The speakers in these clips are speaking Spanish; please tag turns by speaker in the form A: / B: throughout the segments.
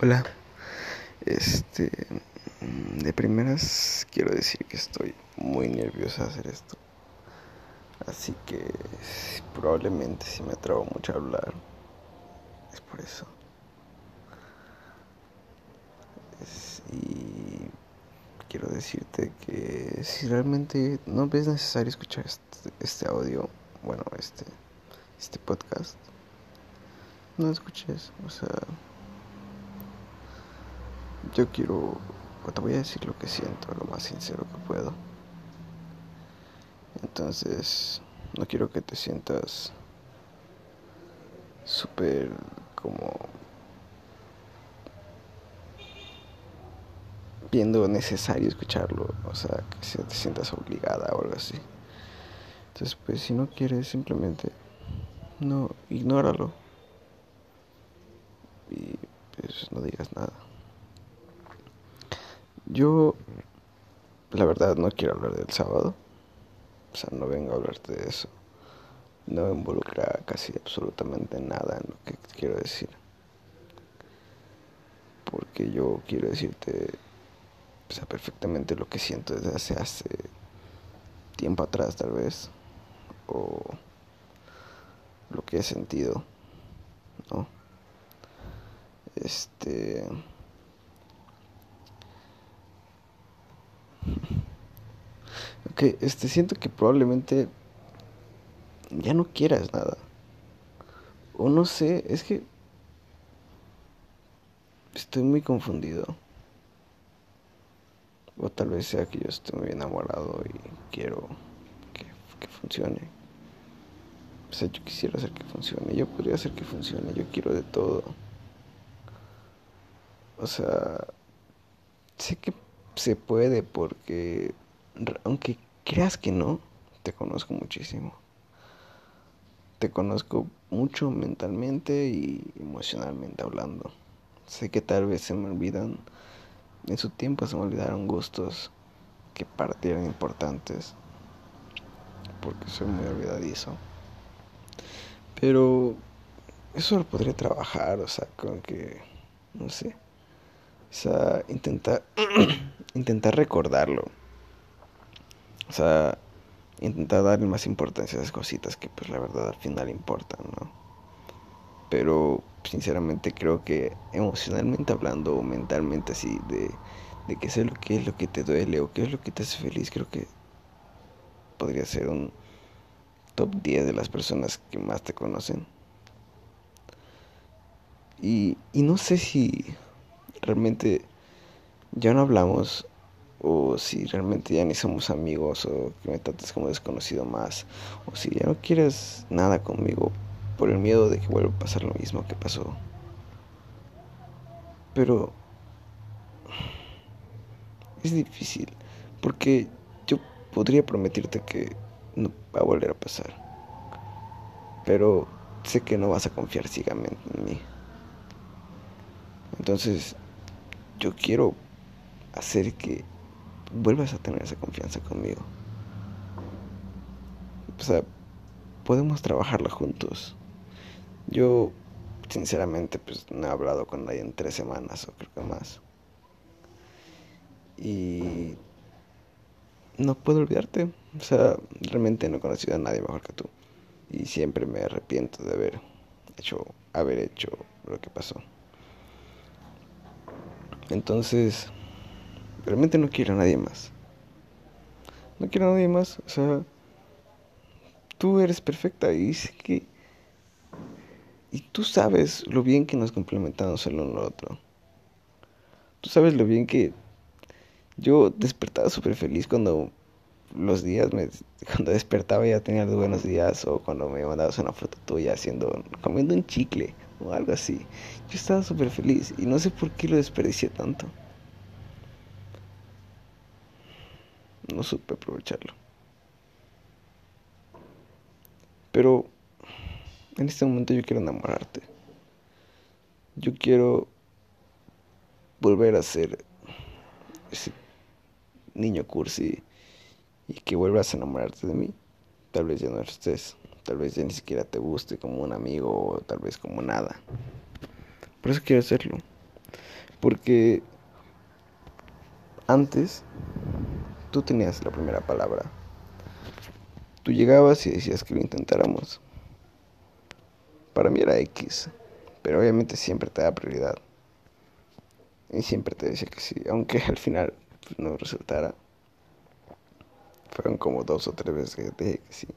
A: Hola. Este. De primeras quiero decir que estoy muy nervioso de hacer esto. Así que probablemente si me atrevo mucho a hablar. Es por eso. y quiero decirte que si realmente no ves necesario escuchar este, este audio, bueno, este, este podcast, no escuches. O sea yo quiero, te voy a decir lo que siento, lo más sincero que puedo. Entonces, no quiero que te sientas súper como viendo necesario escucharlo, o sea, que te sientas obligada o algo así. Entonces, pues si no quieres, simplemente no, ignóralo. Y pues no digas nada. Yo, la verdad, no quiero hablar del sábado. O sea, no vengo a hablarte de eso. No involucra casi absolutamente nada en lo que quiero decir. Porque yo quiero decirte o sea, perfectamente lo que siento desde hace, hace tiempo atrás, tal vez. O lo que he sentido. ¿No? Este. Ok, este, siento que probablemente ya no quieras nada. O no sé, es que estoy muy confundido. O tal vez sea que yo estoy muy enamorado y quiero que, que funcione. O sea, yo quisiera hacer que funcione. Yo podría hacer que funcione. Yo quiero de todo. O sea, sé que se puede porque aunque creas que no, te conozco muchísimo. Te conozco mucho mentalmente y emocionalmente hablando. Sé que tal vez se me olvidan, en su tiempo se me olvidaron gustos que partieron importantes, porque soy muy olvidadizo. Pero eso lo podría trabajar, o sea, con que, no sé, o sea, intentar, intentar recordarlo o sea, intentar darle más importancia a esas cositas que pues la verdad al final importan, ¿no? Pero sinceramente creo que emocionalmente hablando o mentalmente así de, de que sé lo que es lo que te duele o qué es lo que te hace feliz, creo que podría ser un top 10 de las personas que más te conocen. Y, y no sé si realmente ya no hablamos o si realmente ya ni somos amigos o que me trates como desconocido más o si ya no quieres nada conmigo por el miedo de que vuelva a pasar lo mismo que pasó. Pero es difícil porque yo podría prometirte que no va a volver a pasar. Pero sé que no vas a confiar ciegamente en mí. Entonces, yo quiero hacer que vuelvas a tener esa confianza conmigo. O sea, podemos trabajarla juntos. Yo, sinceramente, pues no he hablado con nadie en tres semanas o creo que más. Y no puedo olvidarte. O sea, realmente no he conocido a nadie mejor que tú. Y siempre me arrepiento de haber hecho, haber hecho lo que pasó. Entonces, Realmente no quiero a nadie más. No quiero a nadie más. O sea, tú eres perfecta y que... Y tú sabes lo bien que nos complementamos el uno al otro. Tú sabes lo bien que yo despertaba súper feliz cuando los días, me, cuando despertaba ya tenía los buenos días o cuando me mandabas una foto tuya haciendo, comiendo un chicle o algo así. Yo estaba súper feliz y no sé por qué lo desperdicié tanto. No supe aprovecharlo. Pero en este momento yo quiero enamorarte. Yo quiero volver a ser ese niño cursi y que vuelvas a enamorarte de mí. Tal vez ya no estés, tal vez ya ni siquiera te guste como un amigo o tal vez como nada. Por eso quiero hacerlo. Porque antes tú tenías la primera palabra. Tú llegabas y decías que lo intentáramos. Para mí era X, pero obviamente siempre te da prioridad. Y siempre te decía que sí, aunque al final pues, no resultara. Fueron como dos o tres veces que te dije que sí.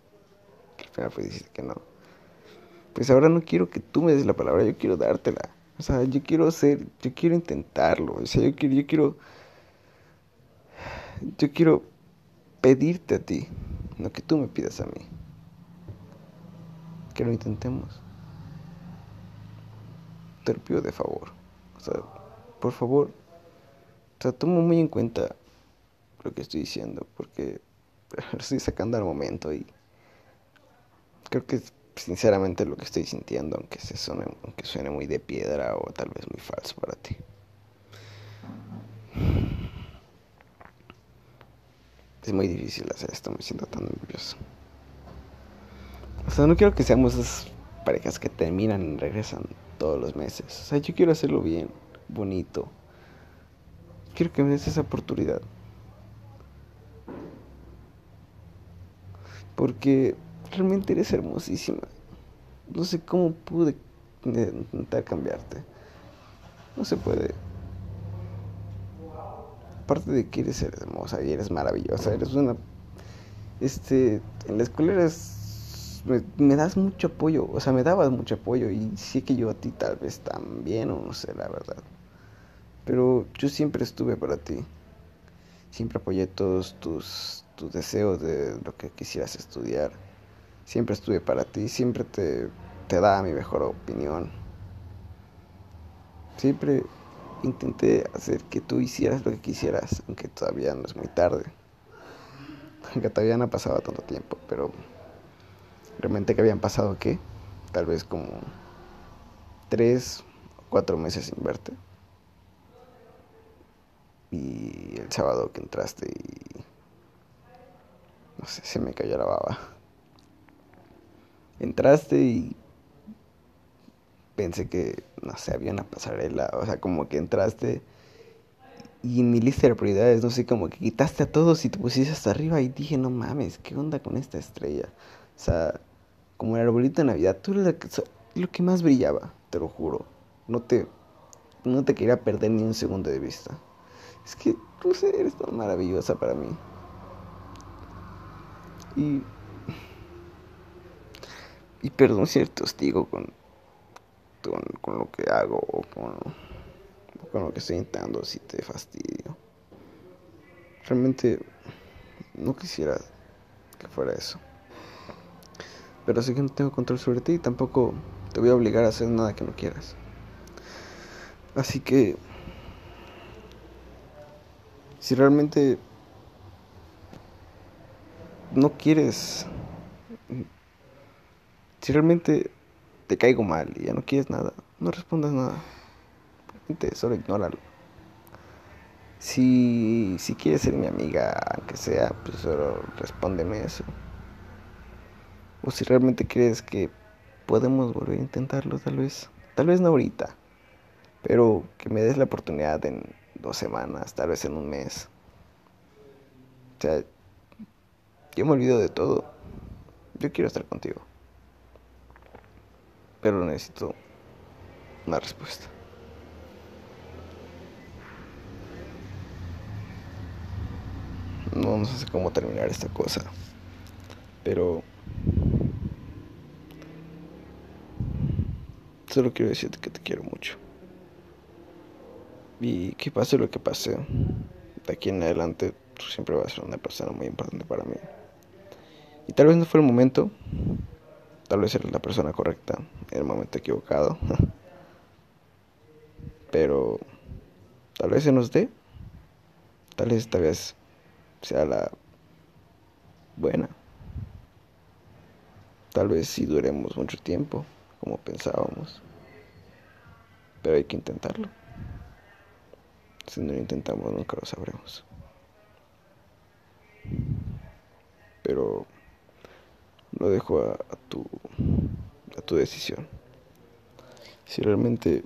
A: Al final fue dijiste que no. Pues ahora no quiero que tú me des la palabra, yo quiero dártela. O sea, yo quiero hacer, yo quiero intentarlo. O sea, yo quiero, yo quiero, yo quiero pedirte a ti, no que tú me pidas a mí. Que lo intentemos. Te lo pido de favor. O sea, por favor. O sea, tomo muy en cuenta lo que estoy diciendo, porque lo estoy sacando al momento y creo que es sinceramente lo que estoy sintiendo, aunque, se suene, aunque suene muy de piedra o tal vez muy falso para ti. Es muy difícil hacer esto, me siento tan nervioso. O sea, no quiero que seamos esas parejas que terminan y regresan todos los meses. O sea, yo quiero hacerlo bien, bonito. Quiero que me des esa oportunidad. Porque realmente eres hermosísima. No sé cómo pude intentar cambiarte. No se puede. Aparte de que eres hermosa y eres maravillosa, eres una... Este, en la escuela eres... Me, das mucho apoyo, o sea, me dabas mucho apoyo y sé que yo a ti tal vez también, o no sé, la verdad. Pero yo siempre estuve para ti. Siempre apoyé todos tus, tus deseos de lo que quisieras estudiar siempre estuve para ti, siempre te, te daba mi mejor opinión. Siempre intenté hacer que tú hicieras lo que quisieras, aunque todavía no es muy tarde. Aunque todavía no ha pasado tanto tiempo, pero realmente que habían pasado qué? Tal vez como tres o cuatro meses sin verte. Y el sábado que entraste y no sé, se me cayó la baba entraste y pensé que, no sé, había una pasarela, o sea, como que entraste y en mi lista de prioridades, no sé, como que quitaste a todos y te pusiste hasta arriba y dije, no mames, ¿qué onda con esta estrella? O sea, como el arbolito de Navidad, tú eres lo que más brillaba, te lo juro. No te, no te quería perder ni un segundo de vista. Es que, tú sé, eres tan maravillosa para mí. Y y perdón si eres testigo con, con, lo que hago o con, con lo que estoy intentando si te fastidio. Realmente no quisiera que fuera eso. Pero sé que no tengo control sobre ti y tampoco te voy a obligar a hacer nada que no quieras. Así que si realmente no quieres si realmente te caigo mal y ya no quieres nada, no respondas nada. Solo ignóralo. Si, si quieres ser mi amiga, aunque sea, pues solo respóndeme eso. O si realmente crees que podemos volver a intentarlo, tal vez. Tal vez no ahorita. Pero que me des la oportunidad en dos semanas, tal vez en un mes. O sea, yo me olvido de todo. Yo quiero estar contigo pero necesito una respuesta. No, sé cómo terminar esta cosa, pero solo quiero decirte que te quiero mucho. Y que pase lo que pase, de aquí en adelante tú siempre vas a ser una persona muy importante para mí. Y tal vez no fue el momento, Tal vez eres la persona correcta en el momento equivocado. Pero tal vez se nos dé. Tal vez esta vez sea la buena. Tal vez sí duremos mucho tiempo, como pensábamos. Pero hay que intentarlo. Si no lo intentamos, nunca lo sabremos. Pero lo dejo a, tu, a tu decisión. Si realmente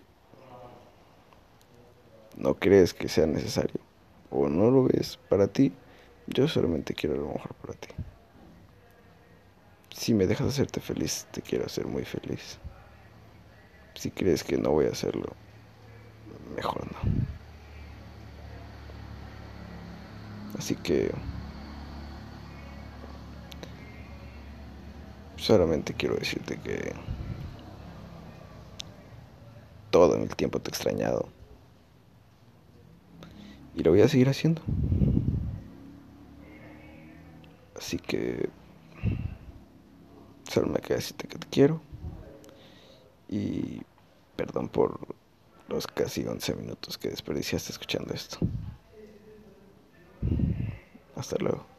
A: no crees que sea necesario o no lo ves para ti, yo solamente quiero lo mejor para ti. Si me dejas hacerte feliz, te quiero hacer muy feliz. Si crees que no voy a hacerlo, mejor no. Así que solamente quiero decirte que todo el tiempo te he extrañado. Y lo voy a seguir haciendo. Así que solo me queda decirte que te quiero. Y perdón por los casi 11 minutos que desperdiciaste escuchando esto. Hasta luego.